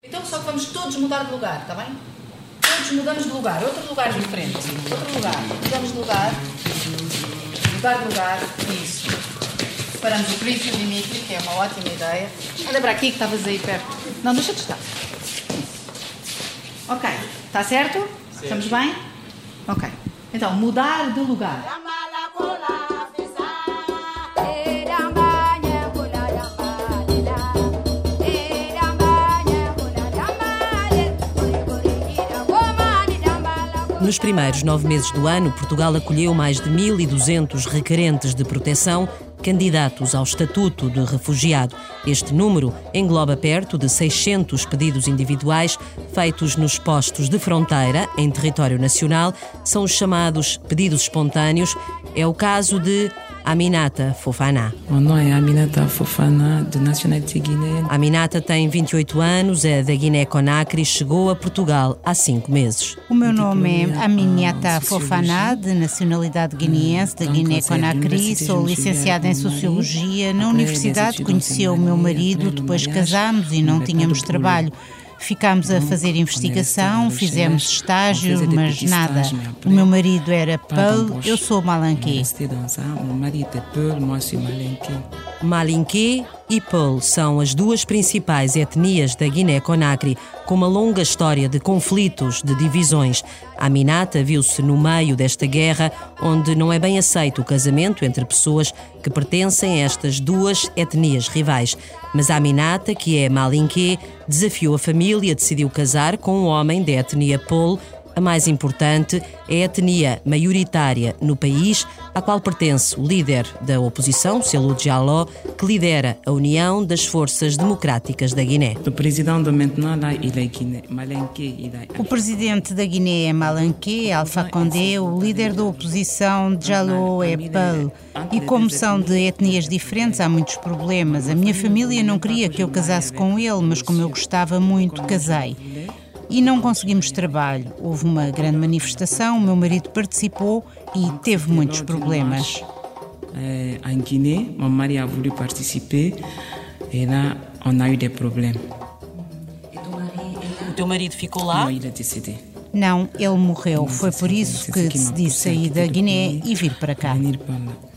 Então só que vamos todos mudar de lugar, está bem? Todos mudamos de lugar, outro lugar diferente. Outro lugar. Mudamos de lugar. Mudar de lugar. Isso. Separamos o Príncipe e o Dimitri, que é uma ótima ideia. Anda para aqui que estavas aí perto. Não, deixa de estar. Ok. Está certo? Estamos bem? Ok. Então, mudar de lugar. Nos primeiros nove meses do ano, Portugal acolheu mais de 1.200 requerentes de proteção candidatos ao estatuto de refugiado. Este número engloba perto de 600 pedidos individuais feitos nos postos de fronteira em território nacional. São os chamados pedidos espontâneos. É o caso de Aminata Fofana. Meu nome é Aminata Fofana, de nacionalidade guineana. Aminata tem 28 anos, é da Guiné-Conakry, chegou a Portugal há cinco meses. O meu nome é Aminata Fofana, de nacionalidade guineense, da Guiné-Conakry. Sou licenciada em Sociologia. Na universidade conheci o meu marido, depois casámos e não tínhamos trabalho. Ficámos a fazer investigação, fizemos estágio, mas nada. O meu marido era Paul, eu sou Malanquê. Malinquê e Peul são as duas principais etnias da Guiné-Conakry, com uma longa história de conflitos, de divisões. A Minata viu-se no meio desta guerra, onde não é bem aceito o casamento entre pessoas que pertencem a estas duas etnias rivais. Mas a Minata, que é Malinquê, desafiou a família, decidiu casar com um homem da etnia Peul, a mais importante é a etnia maioritária no país, à qual pertence o líder da oposição, Selou Diallo, que lidera a União das Forças Democráticas da Guiné. O presidente da Guiné é Malanqué, Alpha Condé, o líder da oposição, Diallo, é Pal. E como são de etnias diferentes, há muitos problemas. A minha família não queria que eu casasse com ele, mas como eu gostava muito, casei e não conseguimos trabalho. Houve uma grande manifestação, o meu marido participou e teve muitos problemas. Em Guiné, meu marido a voulu participer e lá on a eu des problèmes. O teu marido ficou lá? Não, ele décédé. Não, ele morreu. Foi por isso que decidi sair da Guiné e vir para cá.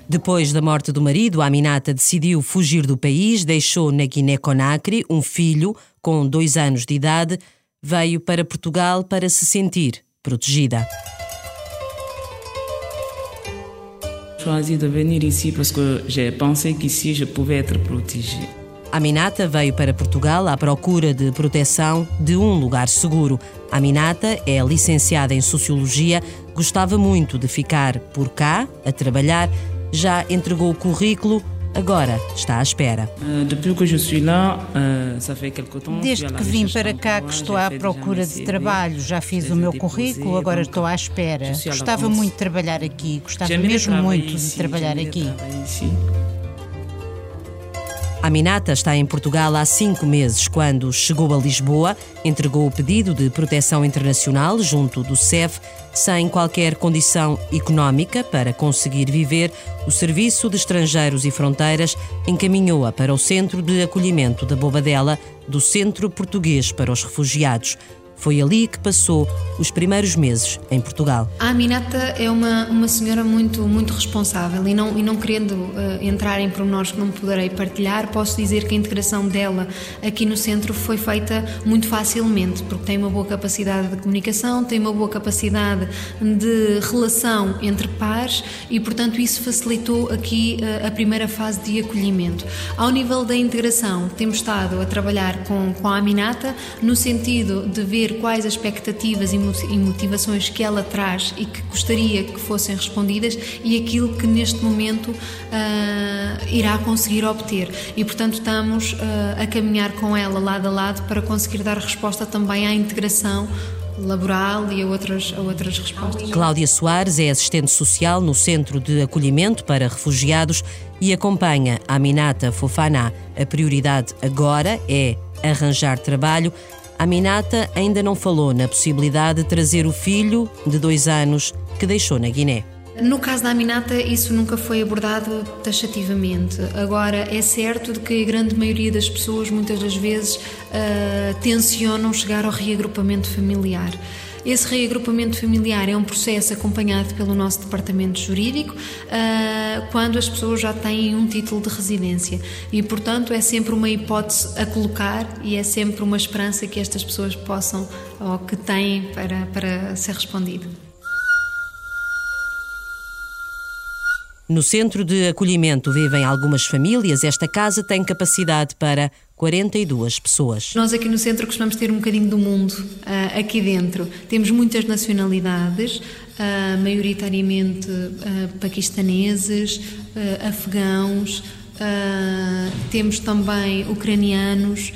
Depois da morte do marido, a Aminata decidiu fugir do país, deixou na Guiné-Conakry um filho com dois anos de idade, veio para Portugal para se sentir protegida. Choisi de venir ici parce que j'ai pensé qu'ici je pouvais être protégée. Aminata veio para Portugal à procura de proteção de um lugar seguro. Aminata é licenciada em Sociologia, gostava muito de ficar por cá, a trabalhar, já entregou o currículo, agora está à espera. Je suis Desde que vim para cá que estou à procura de trabalho, já fiz o meu currículo, agora estou à espera. Gostava muito de trabalhar aqui, gostava mesmo muito de trabalhar aqui. Aminata está em Portugal há cinco meses. Quando chegou a Lisboa, entregou o pedido de proteção internacional junto do CEF, sem qualquer condição económica para conseguir viver. O Serviço de Estrangeiros e Fronteiras encaminhou-a para o Centro de Acolhimento da Bobadela, do Centro Português para os Refugiados. Foi ali que passou os primeiros meses em Portugal. A Aminata é uma, uma senhora muito, muito responsável e não, e não querendo eh, entrar em pormenores que não poderei partilhar, posso dizer que a integração dela aqui no centro foi feita muito facilmente, porque tem uma boa capacidade de comunicação, tem uma boa capacidade de relação entre pares e, portanto, isso facilitou aqui eh, a primeira fase de acolhimento. Ao nível da integração, temos estado a trabalhar com, com a Aminata no sentido de ver quais as expectativas e mo- motivações que ela traz e que gostaria que fossem respondidas e aquilo que neste momento ah, irá conseguir obter. E, portanto, estamos ah, a caminhar com ela lado a lado para conseguir dar resposta também à integração laboral e a outras, a outras respostas. Cláudia Soares é assistente social no Centro de Acolhimento para Refugiados e acompanha a Aminata Fofana. A prioridade agora é arranjar trabalho. A Aminata ainda não falou na possibilidade de trazer o filho de dois anos que deixou na Guiné. No caso da Aminata, isso nunca foi abordado taxativamente. Agora, é certo de que a grande maioria das pessoas, muitas das vezes, uh, tencionam chegar ao reagrupamento familiar. Esse reagrupamento familiar é um processo acompanhado pelo nosso departamento jurídico uh, quando as pessoas já têm um título de residência e, portanto, é sempre uma hipótese a colocar e é sempre uma esperança que estas pessoas possam ou que têm para, para ser respondido. No centro de acolhimento vivem algumas famílias. Esta casa tem capacidade para 42 pessoas. Nós aqui no centro costumamos ter um bocadinho do mundo uh, aqui dentro. Temos muitas nacionalidades, uh, maioritariamente uh, paquistaneses, afegãos, temos também ucranianos.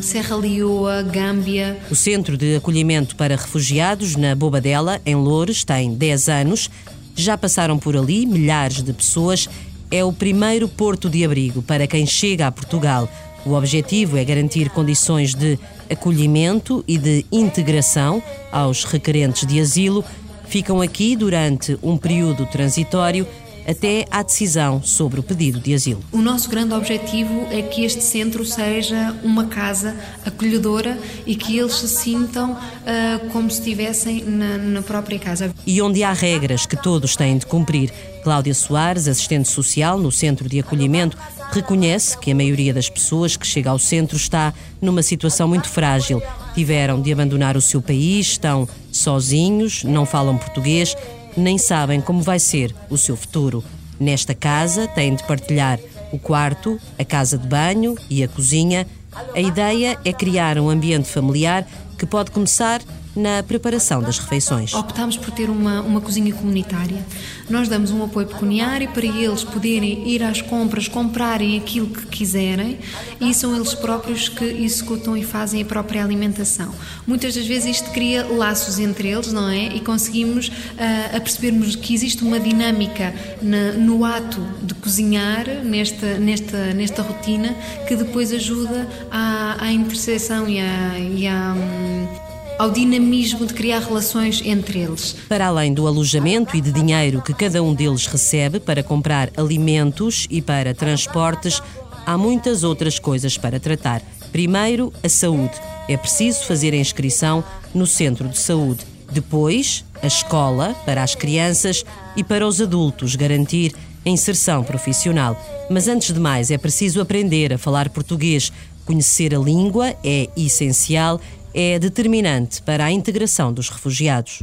Serra Leoa, Gâmbia. O Centro de Acolhimento para Refugiados, na Bobadela, em Loures, tem 10 anos. Já passaram por ali milhares de pessoas. É o primeiro porto de abrigo para quem chega a Portugal. O objetivo é garantir condições de acolhimento e de integração aos requerentes de asilo. Ficam aqui durante um período transitório até à decisão sobre o pedido de asilo. O nosso grande objetivo é que este centro seja uma casa acolhedora e que eles se sintam uh, como se estivessem na, na própria casa. E onde há regras que todos têm de cumprir. Cláudia Soares, assistente social no Centro de Acolhimento, reconhece que a maioria das pessoas que chega ao centro está numa situação muito frágil. Tiveram de abandonar o seu país, estão sozinhos, não falam português nem sabem como vai ser o seu futuro. Nesta casa têm de partilhar o quarto, a casa de banho e a cozinha. A ideia é criar um ambiente familiar que pode começar na preparação das refeições. Optámos por ter uma, uma cozinha comunitária. Nós damos um apoio pecuniário para eles poderem ir às compras, comprarem aquilo que quiserem e são eles próprios que executam e fazem a própria alimentação. Muitas das vezes isto cria laços entre eles, não é? E conseguimos uh, percebermos que existe uma dinâmica na, no ato de cozinhar, nesta, nesta, nesta rotina, que depois ajuda à, à interseção e à. E à um, ao dinamismo de criar relações entre eles. Para além do alojamento e de dinheiro que cada um deles recebe para comprar alimentos e para transportes, há muitas outras coisas para tratar. Primeiro, a saúde. É preciso fazer a inscrição no centro de saúde. Depois, a escola para as crianças e para os adultos garantir a inserção profissional. Mas antes de mais, é preciso aprender a falar português. Conhecer a língua é essencial é determinante para a integração dos refugiados.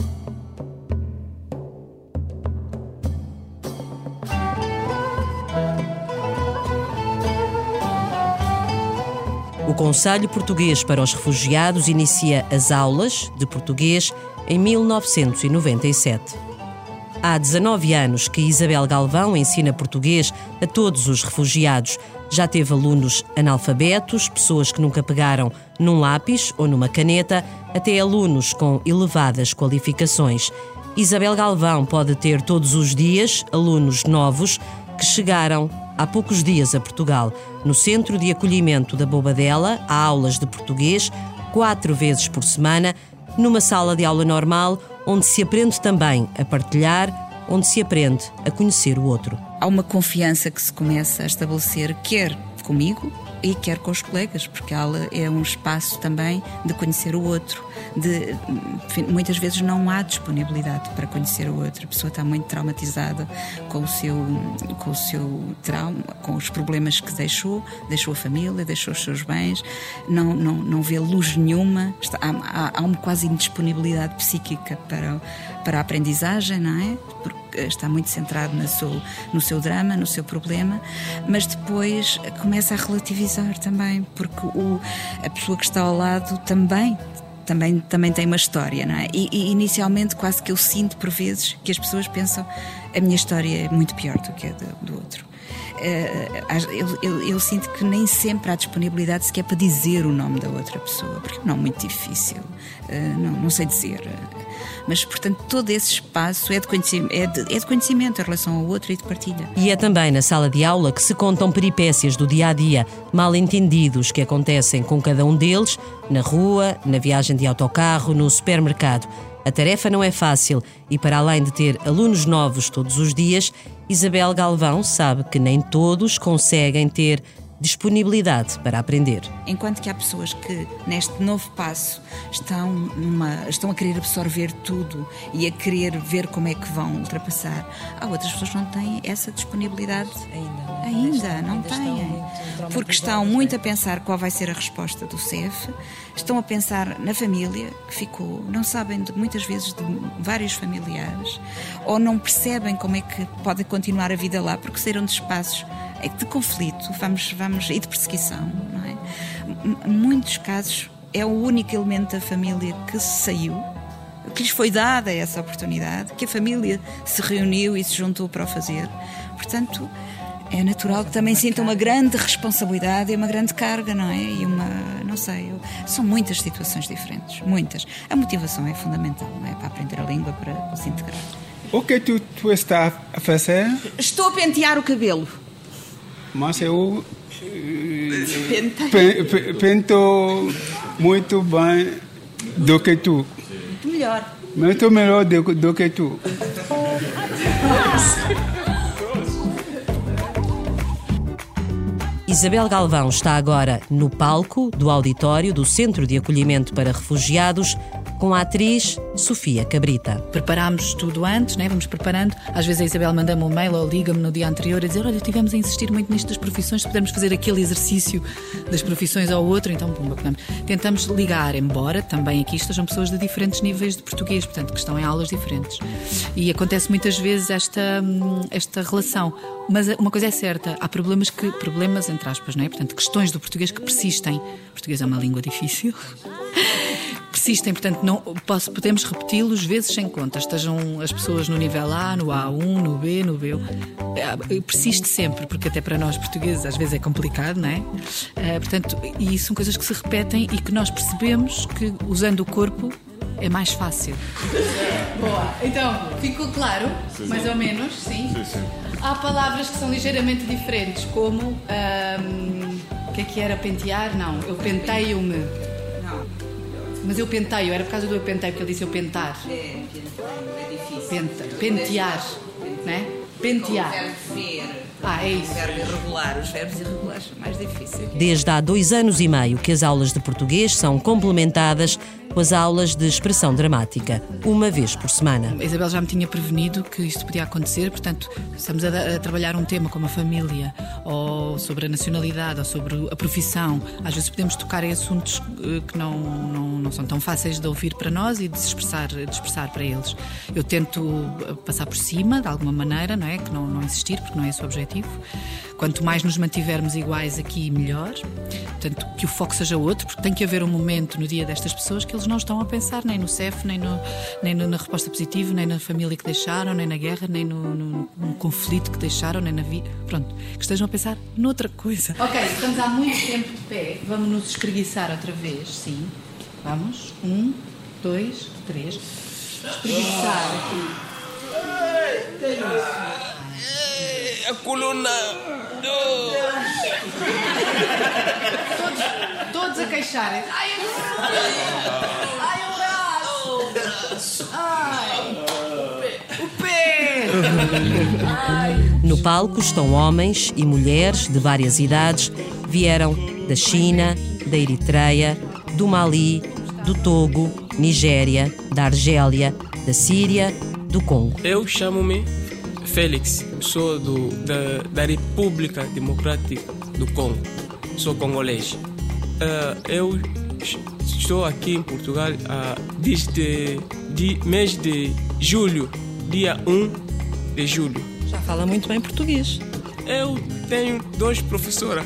O Conselho Português para os Refugiados inicia as aulas de português em 1997. Há 19 anos que Isabel Galvão ensina português a todos os refugiados já teve alunos analfabetos, pessoas que nunca pegaram num lápis ou numa caneta, até alunos com elevadas qualificações. Isabel Galvão pode ter todos os dias alunos novos que chegaram há poucos dias a Portugal. No Centro de Acolhimento da Bobadela, há aulas de português quatro vezes por semana, numa sala de aula normal, onde se aprende também a partilhar, onde se aprende a conhecer o outro. Há uma confiança que se começa a estabelecer, quer comigo, e quer com os colegas, porque a aula é um espaço também de conhecer o outro. De, muitas vezes não há disponibilidade para conhecer o outro. A pessoa está muito traumatizada com o seu, com o seu trauma, com os problemas que deixou, deixou a família, deixou os seus bens, não, não, não vê luz nenhuma, está, há, há, uma quase indisponibilidade psíquica para, para a aprendizagem, não é? Porque está muito centrado no seu, no seu drama, no seu problema, mas depois começa a relativizar também, porque o, a pessoa que está ao lado também também, também tem uma história, não é? E, e, inicialmente quase que eu sinto por vezes que as pessoas pensam a minha história é muito pior do que a do, do outro. Uh, eu, eu, eu, sinto que nem sempre há disponibilidade sequer para dizer o nome da outra pessoa, porque não é muito difícil, uh, não, não sei dizer. Mas, portanto, todo esse espaço é de, conhecimento, é, de, é de conhecimento em relação ao outro e de partilha. E é também na sala de aula que se contam peripécias do dia a dia, mal entendidos que acontecem com cada um deles, na rua, na viagem de autocarro, no supermercado. A tarefa não é fácil e, para além de ter alunos novos todos os dias, Isabel Galvão sabe que nem todos conseguem ter disponibilidade para aprender. Enquanto que há pessoas que, neste novo passo, estão, numa, estão a querer absorver tudo e a querer ver como é que vão ultrapassar, há outras pessoas que não têm essa disponibilidade. Ainda. Ainda, não têm. Porque estão muito a pensar qual vai ser a resposta do CEF, estão a pensar na família que ficou, não sabem de, muitas vezes de vários familiares, ou não percebem como é que pode continuar a vida lá porque saíram de espaços é de conflito, vamos, vamos, e de perseguição, não é? Muitos casos é o único elemento da família que saiu, que lhes foi dada essa oportunidade, que a família se reuniu e se juntou para o fazer. Portanto, é natural que também sinta uma grande responsabilidade e uma grande carga, não é? E uma, não sei, são muitas situações diferentes, muitas. A motivação é fundamental, não é? Para aprender a língua, para, para se integrar. O que tu, tu está a fazer? Estou a pentear o cabelo. Mas eu pe, pinto muito bem do que tu. Melhor. Muito melhor do, do que tu. Isabel Galvão está agora no palco do auditório do Centro de Acolhimento para Refugiados com a atriz Sofia Cabrita. Preparámos tudo antes, né? vamos preparando. Às vezes a Isabel manda-me um mail ou liga-me no dia anterior a dizer: Olha, tivemos a insistir muito nisto das profissões, se pudermos fazer aquele exercício das profissões ao outro, então pumba, tentamos ligar, embora também aqui estejam pessoas de diferentes níveis de português, portanto, que estão em aulas diferentes. E acontece muitas vezes esta, esta relação. Mas uma coisa é certa, há problemas que, problemas entre aspas, não é? Portanto, questões do português que persistem. O português é uma língua difícil persistem, portanto, não, posso, podemos repeti-los vezes sem conta, estejam as pessoas no nível A, no A1, no B, no B. É, persiste sempre, porque até para nós portugueses às vezes é complicado, não é? é portanto, e são coisas que se repetem e que nós percebemos que usando o corpo é mais fácil. Boa. Então, ficou claro, sim, mais sim. ou menos, sim? Sim, sim. Há palavras que são ligeiramente diferentes, como. Um, o que é que era pentear? Não, eu penteio-me. Mas eu penteio, era por causa do eu penteio que ele disse eu pentar. É, penteio, é difícil. Penta, pentear, né? Pentear. Ah, é isso. O verbo irregular, os verbos irregulares são mais difíceis. Desde há dois anos e meio que as aulas de português são complementadas com as aulas de expressão dramática, uma vez por semana. A Isabel já me tinha prevenido que isto podia acontecer, portanto, estamos a, a, trabalhar um tema como a família, ou sobre a nacionalidade, ou sobre a profissão. Às vezes podemos tocar em assuntos eh, que não, não, não são tão fáceis de ouvir para nós e de expressar, de expressar para eles. Eu tento eh, passar por cima, de alguma maneira, não é? Que não, não insistir, porque não é esse o objetivo. Quanto mais nos mantivermos iguais aqui, melhor. Portanto, que o foco seja outro, porque tem que haver um momento no dia destas pessoas que eles não estão a pensar nem no CEF, nem, no, nem no, na resposta positiva, nem na família que deixaram, nem na guerra, nem no, no, no conflito que deixaram, nem na vida. Pronto, que estejam a pensar noutra coisa. Ok, estamos há muito tempo de pé. Vamos nos espreguiçar outra vez, sim. Vamos. Um, dois, três. Espreguiçar aqui. A coluna. Todos, todos a queixarem. Ai, ai, o braço. Ai, o pé. No palco estão homens e mulheres de várias idades, vieram da China, da Eritreia, do Mali, do Togo, Nigéria, da Argélia, da Síria, do Congo. Eu chamo-me Félix, sou do, da, da República Democrática do Congo, sou congolês. Uh, eu estou aqui em Portugal uh, desde de mês de julho, dia 1 de julho. Já fala muito bem português. Eu tenho dois professoras.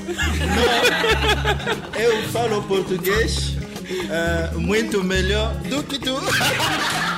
eu falo português uh, muito melhor do que tu.